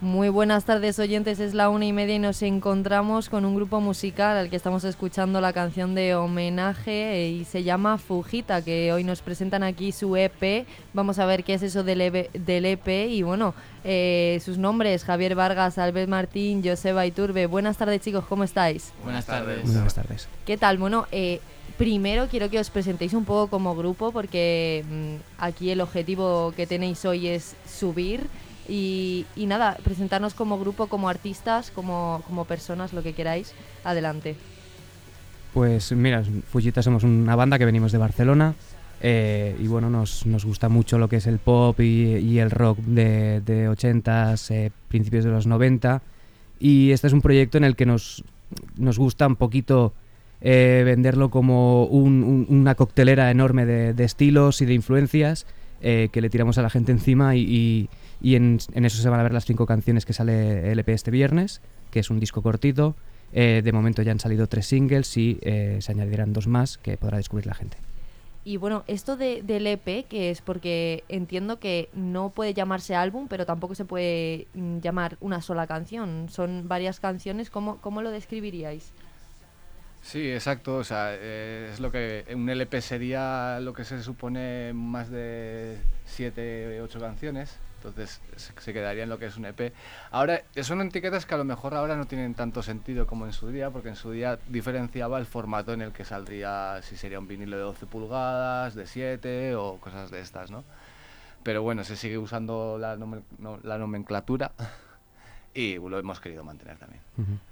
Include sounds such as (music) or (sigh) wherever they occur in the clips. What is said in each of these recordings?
Muy buenas tardes oyentes, es la una y media y nos encontramos con un grupo musical al que estamos escuchando la canción de homenaje eh, y se llama Fujita, que hoy nos presentan aquí su EP. Vamos a ver qué es eso del EP, del EP y bueno, eh, sus nombres, Javier Vargas, Albert Martín, Joseba Iturbe. Buenas tardes chicos, ¿cómo estáis? Buenas tardes. Buenas tardes. ¿Qué tal? Bueno, eh, primero quiero que os presentéis un poco como grupo porque mm, aquí el objetivo que tenéis hoy es subir. Y, nada, presentarnos como grupo, como artistas, como, como personas, lo que queráis. Adelante. Pues mira, Fujita somos una banda que venimos de Barcelona eh, y bueno, nos, nos gusta mucho lo que es el pop y, el rock de, de 80s, eh, principios de los 90 y este es un proyecto en el que nos, nos gusta un poquito eh, venderlo como un- un- una coctelera enorme de, estilos y de influencias que le tiramos a la gente encima y- y en, en eso se van a ver las cinco canciones que sale el EP este viernes, que es un disco cortito. Eh, de momento ya han salido tres singles y eh, se añadirán dos más que podrá descubrir la gente. Y bueno, esto de, del EP, que es porque entiendo que no puede llamarse álbum, pero tampoco se puede mm, llamar una sola canción. Son varias canciones. ¿Cómo, cómo lo describiríais? Sí, exacto. O sea, eh, es lo que un LP sería lo que se supone más de 7, 8 canciones. Entonces se, quedaría en lo que es un EP. Ahora, son etiquetas que a lo mejor ahora no tienen tanto sentido como en su día, porque en su día diferenciaba el formato en el que saldría, si sería un vinilo de 12 pulgadas, de 7 o cosas de estas, ¿no? Pero bueno, se sigue usando la, la nomenclatura y lo hemos querido mantener también.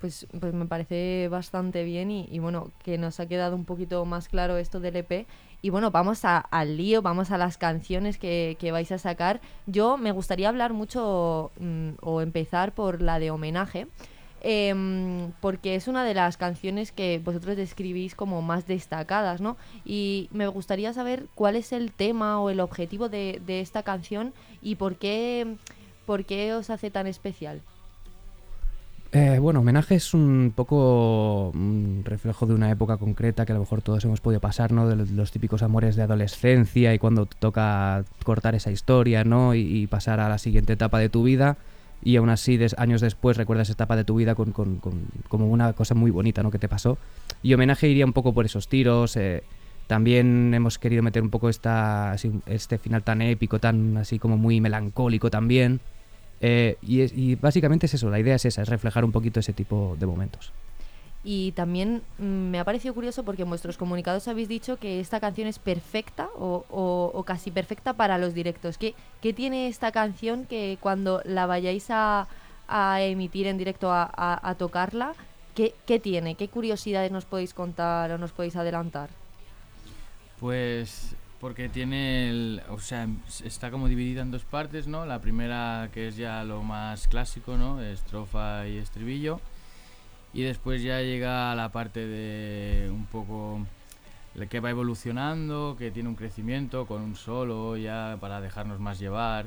Pues, pues me parece bastante bien y, y bueno, que nos ha quedado un poquito más claro esto del EP. Y bueno, vamos a- al lío, vamos a las canciones que, que vais a sacar. Yo me gustaría hablar mucho mm, o empezar por la de homenaje. em, porque es una de las canciones que vosotros describís como más destacadas, ¿no? Y me gustaría saber cuál es el tema o el objetivo de, de esta canción y por qué, por qué os hace tan especial. Eh, bueno, homenaje es un poco un reflejo de una época concreta que a lo mejor todos hemos podido pasar, ¿no? De los, típicos amores de adolescencia y cuando toca cortar esa historia, ¿no? Y, pasar a la siguiente etapa de tu vida y aún así años después recuerdas esa etapa de tu vida con, como una cosa muy bonita, ¿no? Que te pasó. Y homenaje iría un poco por esos tiros. eh, también hemos querido meter un poco esta, este final tan épico, tan así como muy melancólico también. Eh, y, es- y básicamente es eso, la idea es esa, es reflejar un poquito ese tipo de momentos. Y también mm, me ha parecido curioso porque en vuestros comunicados habéis dicho que esta canción es perfecta o, o- o casi perfecta para los directos. ¿Qué, qué tiene esta canción que cuando la vayáis a, a emitir en directo a, a- a tocarla, ¿qué, qué tiene? ¿Qué curiosidades nos podéis contar o nos podéis adelantar? Pues porque tiene el, o sea, está como dividida en dos partes, ¿no? La primera que es ya lo más clásico, ¿no? Estrofa y estribillo. Y después ya llega la parte de un poco que va evolucionando, que tiene un crecimiento con un solo ya para dejarnos más llevar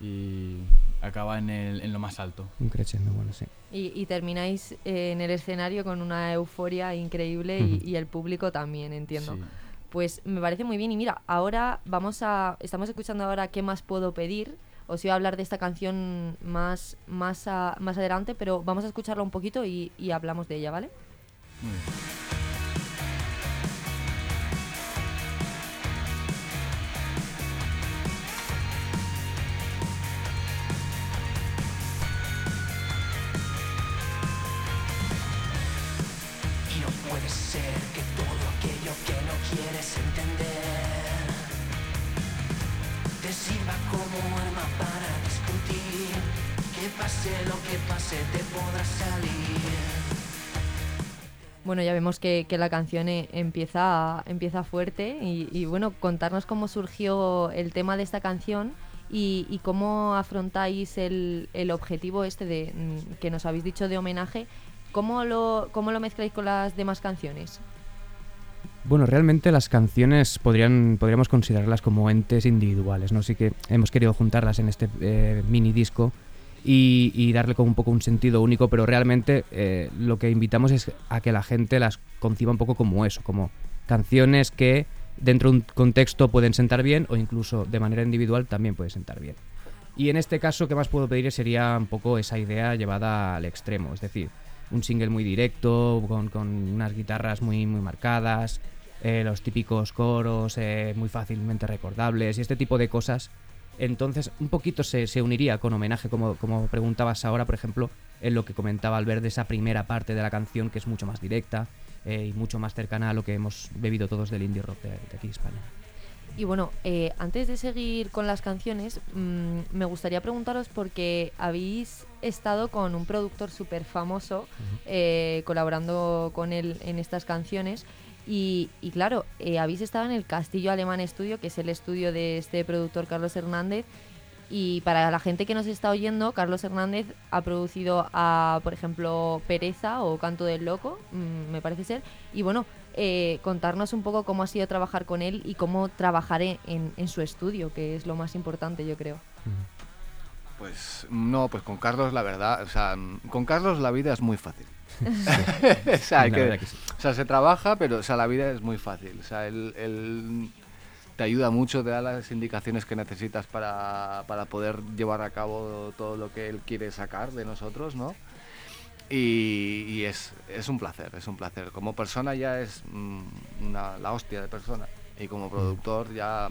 y acaba en, el, en lo más alto. Un crescendo, bueno, sí. Y, y termináis eh, en el escenario con una euforia increíble y, el público también, entiendo. Sí. Pues me parece muy bien. Y mira, ahora vamos a. Estamos escuchando ahora qué más puedo pedir. Os iba a hablar de esta canción más, más, más adelante, pero vamos a escucharla un poquito y, y hablamos de ella, ¿vale? Bueno, ya vemos que, la canción eh, empieza, empieza fuerte y, bueno, contarnos cómo surgió el tema de esta canción y, y cómo afrontáis el, el objetivo este de mm, que nos habéis dicho de homenaje. ¿Cómo lo, ¿Cómo lo mezcláis con las demás canciones? Bueno, realmente las canciones podrían, podríamos considerarlas como entes individuales, ¿no? Sí que hemos querido juntarlas en este eh, mini disco y, y darle como un poco un sentido único, pero realmente eh, lo que invitamos es a que la gente las conciba un poco como eso, como canciones que dentro de un contexto pueden sentar bien o incluso de manera individual también pueden sentar bien. Y en este caso, ¿qué más puedo pedir? Sería un poco esa idea llevada al extremo. Es decir, un single muy directo, con, con unas guitarras muy, muy marcadas, eh, los típicos coros eh, muy fácilmente recordables y este tipo de cosas. Entonces, un poquito se, se uniría con homenaje, como, como preguntabas ahora, por ejemplo, en lo que comentaba al ver de esa primera parte de la canción, que es mucho más directa eh, y mucho más cercana a lo que hemos bebido todos del indie rock de, de aquí España. Y bueno, eh, antes de seguir con las canciones, mmm, me gustaría preguntaros porque habéis estado con un productor súper famoso, uh -huh. eh, colaborando con él en estas canciones. Y, y claro, eh, habéis estado en el Castillo Alemán Estudio, que es el estudio de este productor Carlos Hernández. Y para la gente que nos está oyendo, Carlos Hernández ha producido a, por ejemplo, Pereza o Canto del Loco, mmm, me parece ser. Y bueno, eh, contarnos un poco cómo ha sido trabajar con él y cómo trabajar en, en, su estudio, que es lo más importante, yo creo. Pues no, pues con Carlos la verdad, o sea, con Carlos la vida es muy fácil. (laughs) o, sea, hay que, que sí. o sea, se trabaja, pero o sea, la vida es muy fácil. O sea, él, él te ayuda mucho, te da las indicaciones que necesitas para, para poder llevar a cabo todo lo que él quiere sacar de nosotros, ¿no? Y, y, es, es un placer, es un placer. Como persona ya es mm, una, la hostia de persona. Y como productor ya,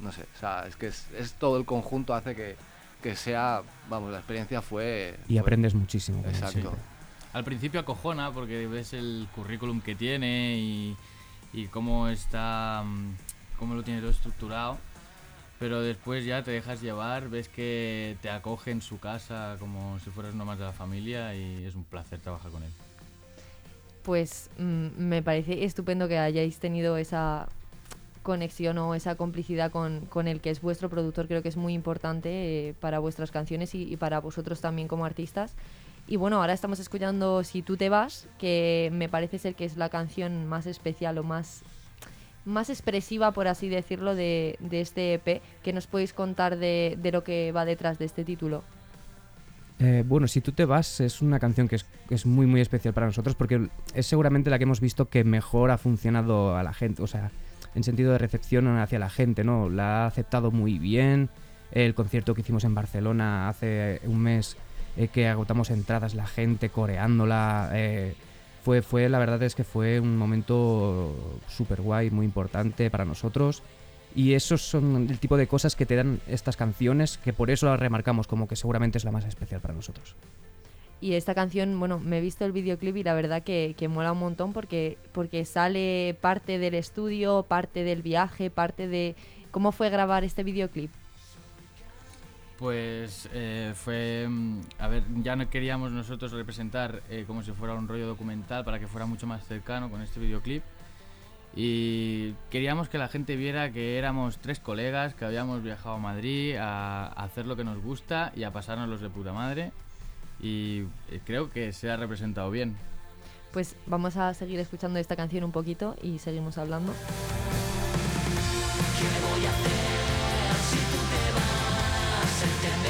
no sé, o sea, es que es, es todo el conjunto hace que, que, sea, vamos, la experiencia fue... Y fue, aprendes muchísimo. Exacto. Sí. Al principio acojona porque ves el currículum que tiene y, y cómo está, mm, cómo lo tiene todo estructurado pero después ya te dejas llevar, ves que te acoge en su casa como si fueras uno más de la familia y es un placer trabajar con él. Pues mmm, me parece estupendo que hayáis tenido esa conexión o esa complicidad con, el que es vuestro productor, creo que es muy importante eh, para vuestras canciones y para vosotros también como artistas. Y bueno, ahora estamos escuchando Si tú te vas, que me parece ser que es la canción más especial o más más expresiva, por así decirlo, de, de este EP. ¿Qué nos podéis contar de, de, lo que va detrás de este título? Eh, bueno, Si tú te vas es una canción que es, es, muy muy especial para nosotros porque es seguramente la que hemos visto que mejor ha funcionado a la gente, o sea, en sentido de recepción hacia la gente, ¿no? La ha aceptado muy bien. El concierto que hicimos en Barcelona hace un mes eh, que agotamos entradas, la gente coreándola. Eh, fue, fue, la verdad es que fue un momento súper guay, muy importante para nosotros. Y esos son el tipo de cosas que te dan estas canciones, que por eso las remarcamos como que seguramente es la más especial para nosotros. Y esta canción, bueno, me he visto el videoclip y la verdad que, que mola un montón porque, porque sale parte del estudio, parte del viaje, parte de... ¿Cómo fue grabar este videoclip? Pues eh, fue, mm, a ver, ya no queríamos nosotros representar eh, como si fuera un rollo documental para que fuera mucho más cercano con este videoclip. Y queríamos que la gente viera que éramos tres colegas que habíamos viajado a Madrid a, a hacer lo que nos gusta y a pasárnoslos de puta madre. Y eh, creo que se ha representado bien. Pues vamos a seguir escuchando esta canción un poquito y seguimos hablando. ¿Qué voy a hacer? accidental.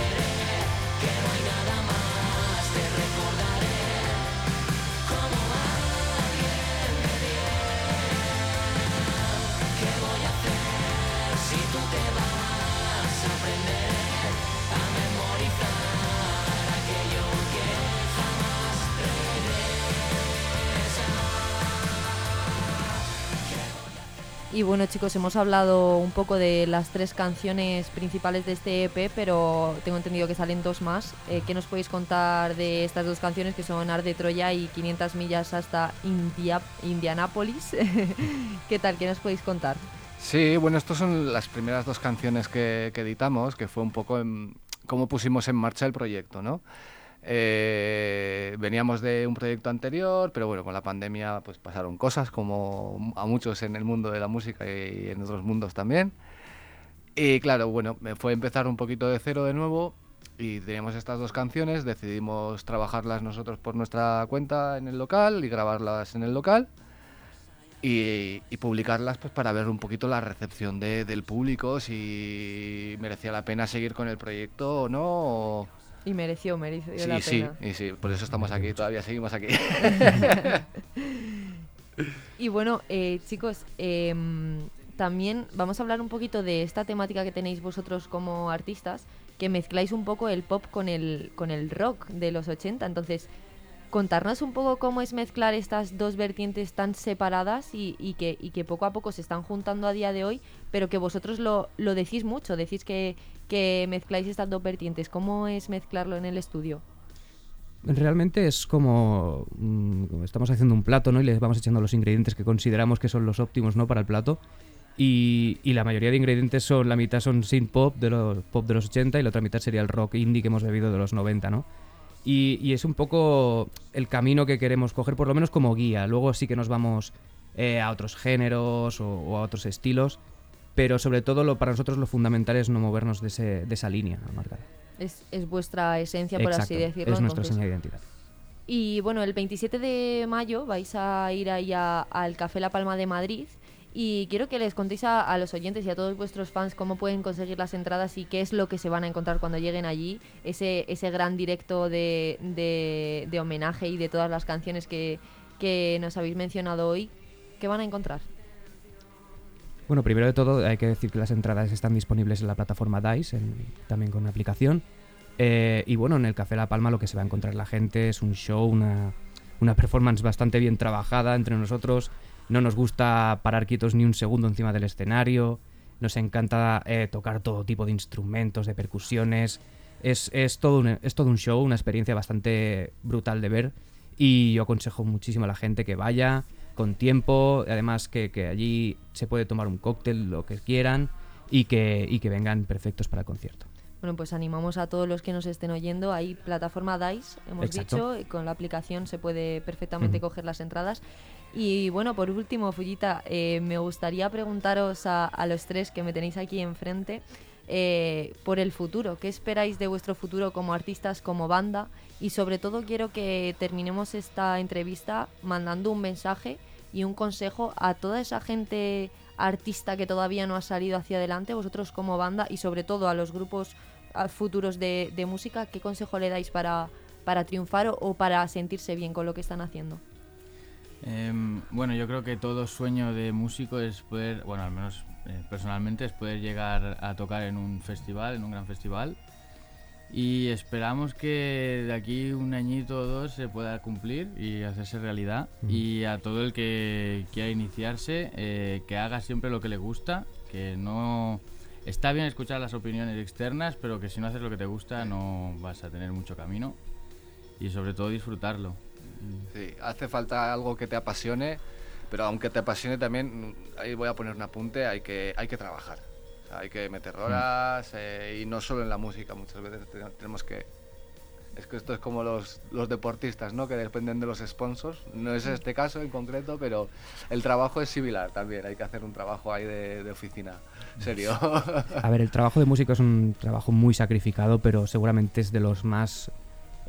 Y bueno chicos, hemos hablado un poco de las tres canciones principales de este EP, pero tengo entendido que salen dos más. Eh, ¿Qué nos podéis contar de estas dos canciones que son Ar de Troya y 500 millas hasta India, Indianápolis? (laughs) ¿Qué tal? ¿Qué nos podéis contar? Sí, bueno, estas son las primeras dos canciones que, editamos, que fue un poco cómo pusimos en marcha el proyecto, ¿no? Eh, veníamos de un proyecto anterior, pero bueno, con la pandemia pues pasaron cosas como a muchos en el mundo de la música y en otros mundos también. Y claro, bueno, me fue empezar un poquito de cero de nuevo y teníamos estas dos canciones, decidimos trabajarlas nosotros por nuestra cuenta en el local y grabarlas en el local. Y, publicarlas pues para ver un poquito la recepción de, del público, si merecía la pena seguir con el proyecto o no. Y mereció, mereció sí, la sí, pena. Sí, sí, por eso estamos aquí, todavía seguimos aquí. (laughs) y bueno, eh, chicos, eh, también vamos a hablar un poquito de esta temática que tenéis vosotros como artistas, que mezcláis un poco el pop con el, con el rock de los 80. Entonces, contarnos un poco cómo es mezclar estas dos vertientes tan separadas y, que, poco a poco se están juntando a día de hoy, pero que vosotros lo, decís mucho, decís que, mezcláis estas dos vertientes. ¿Cómo es mezclarlo en el estudio? Realmente es como, mm, estamos haciendo un plato, ¿no? Y le vamos echando los ingredientes que consideramos que son los óptimos, ¿no? Para el plato. Y, y la mayoría de ingredientes son, la mitad son synth pop de los pop de los 80 y la otra mitad sería el rock indie que hemos bebido de los 90, ¿no? Y, y es un poco el camino que queremos coger, por lo menos como guía. Luego sí que nos vamos eh, a otros géneros o, o a otros estilos, pero sobre todo lo, para nosotros lo fundamental es no movernos de, ese- de esa línea marcada. Es, es vuestra esencia, por así decirlo. es nuestra señal de identidad. Y bueno, el 27 de mayo vais a ir ahí al Café La Palma de Madrid. Y quiero que les contéis a, los oyentes y a todos vuestros fans cómo pueden conseguir las entradas y qué es lo que se van a encontrar cuando lleguen allí. Ese, ese gran directo de, de- de homenaje y de todas las canciones que, que nos habéis mencionado hoy. ¿Qué van a encontrar? Bueno, primero de todo hay que decir que las entradas están disponibles en la plataforma DICE, en- también con aplicación. Eh, y bueno, en el Café La Palma lo que se va a encontrar la gente es un show, una, una performance bastante bien trabajada entre nosotros. No nos gusta parar quietos ni un segundo encima del escenario. Nos encanta eh, tocar todo tipo de instrumentos, de percusiones. Es, es, todo un, es todo un show, una experiencia bastante brutal de ver. Y yo aconsejo muchísimo a la gente que vaya con tiempo, además que, que allí se puede tomar un cóctel, lo que quieran, y que, y que vengan perfectos para el concierto. Bueno, pues animamos a todos los que nos estén oyendo. Hay plataforma DICE, hemos Exacto. dicho, y con la aplicación se puede perfectamente coger las entradas. Y bueno, por último, Fullita, eh, me gustaría preguntaros a, a los tres que me tenéis aquí enfrente eh, por el futuro. ¿Qué esperáis de vuestro futuro como artistas, como banda? Y sobre todo quiero que terminemos esta entrevista mandando un mensaje y un consejo a toda esa gente artista que todavía no ha salido hacia adelante, vosotros como banda y sobre todo a los grupos futuros de, música, ¿qué consejo le dais para, para triunfar o, o para sentirse bien con lo que están haciendo? Em, bueno, yo creo que todo sueño de músico es poder, bueno, al menos eh, personalmente, es poder llegar a tocar en un festival, en un gran festival. Y esperamos que de aquí un añito o dos se pueda cumplir y hacerse realidad. Y a todo el que quiera iniciarse, eh, que haga siempre lo que le gusta, que no... Está bien escuchar las opiniones externas, pero que si no haces lo que te gusta no vas a tener mucho camino. Y sobre todo disfrutarlo. Sí, hace falta algo que te apasione, pero aunque te apasione también, ahí voy a poner un apunte, hay que, hay que trabajar. O sea, hay que meter horas eh, y no solo en la música, muchas veces te- tenemos que... Es que esto es como los, los deportistas, ¿no? Que dependen de los sponsors. No es este caso en concreto, pero el trabajo es similar también. Hay que hacer un trabajo ahí de, de oficina. Serio. (laughs) A ver, el trabajo de músico es un trabajo muy sacrificado, pero seguramente es de los más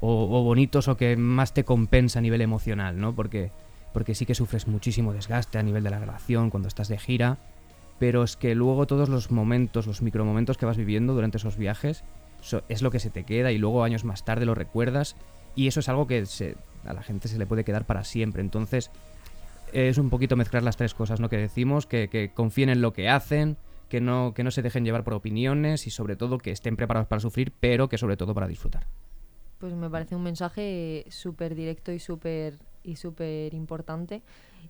o, o bonitos o que más te compensa a nivel emocional, ¿no? Porque, porque sí que sufres muchísimo desgaste a nivel de la grabación cuando estás de gira, pero es que luego todos los momentos, los micromomentos que vas viviendo durante esos viajes, es lo que se te queda y luego años más tarde lo recuerdas y eso es algo que se- a la gente se le puede quedar para siempre. Entonces es un poquito mezclar las tres cosas, ¿no? Que decimos, que, que confíen en lo que hacen, que no, que no se dejen llevar por opiniones y sobre todo que estén preparados para sufrir, pero que sobre todo para disfrutar. Pues me parece un mensaje súper directo y súper y súper importante.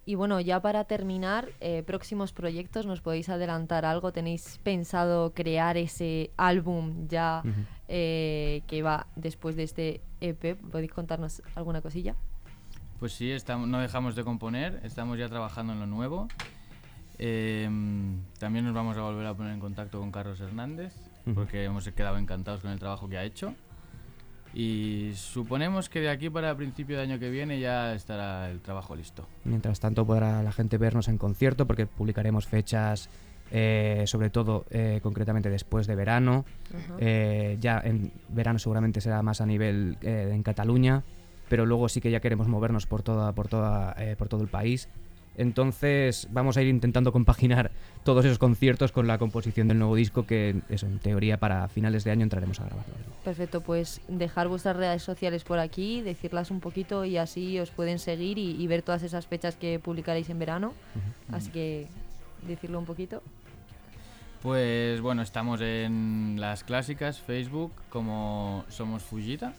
Y bueno, ya para terminar, eh, próximos proyectos, ¿nos podéis adelantar algo? ¿Tenéis pensado crear ese álbum ya Ujú. eh, que va después de este EP? ¿Podéis contarnos alguna cosilla? Pues sí, estamos, no dejamos de componer, estamos ya trabajando en lo nuevo. Em, también nos vamos a volver a poner en contacto con Carlos Hernández, Ujú. porque hemos quedado encantados con el trabajo que ha hecho. Y suponemos que de aquí para el principio de año que viene ya estará el trabajo listo. Mientras tanto podrá la gente vernos en concierto porque publicaremos fechas, eh, sobre todo eh, concretamente después de verano. Eh, ya en verano seguramente será más a nivel eh, en Cataluña, pero luego sí que ya queremos movernos por, toda, por, toda, eh, por todo el país. Entonces vamos a ir intentando compaginar todos esos conciertos con la composición del nuevo disco que eso, en teoría para finales de año entraremos a grabarlo. Perfecto, pues dejar vuestras redes sociales por aquí, decirlas un poquito y así os pueden seguir y, y ver todas esas fechas que publicaréis en verano. Así que decirlo un poquito. Pues bueno, estamos en las clásicas, Facebook como Somos Fujita,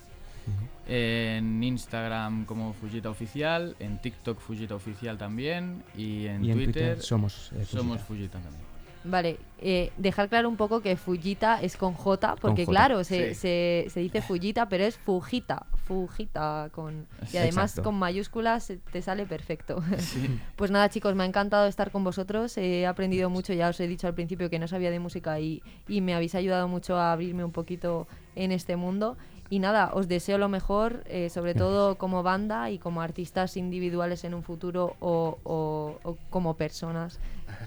en Instagram como Fujita Oficial, en TikTok Fujita Oficial también y en, y en Twitter, Twitter somos, eh, Somos Fujita. También. Vale, eh, dejar claro un poco que Fujita es con J, porque J, claro, se, sí. se, se dice Fujita, pero es Fujita, Fujita con... Y además Exacto. con mayúsculas te sale perfecto. Sí. (laughs) Pues nada chicos, me ha encantado estar con vosotros, he aprendido mucho, ya os he dicho al principio que no sabía de música y, y me habéis ayudado mucho a abrirme un poquito en este mundo. Y nada, os deseo lo mejor, eh, sobre todo como banda y como artistas individuales en un futuro o, o- o como personas,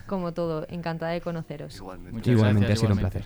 como todo. Encantada de conoceros. Igualmente. Muchas Igualmente, gracias, ha sido un placer.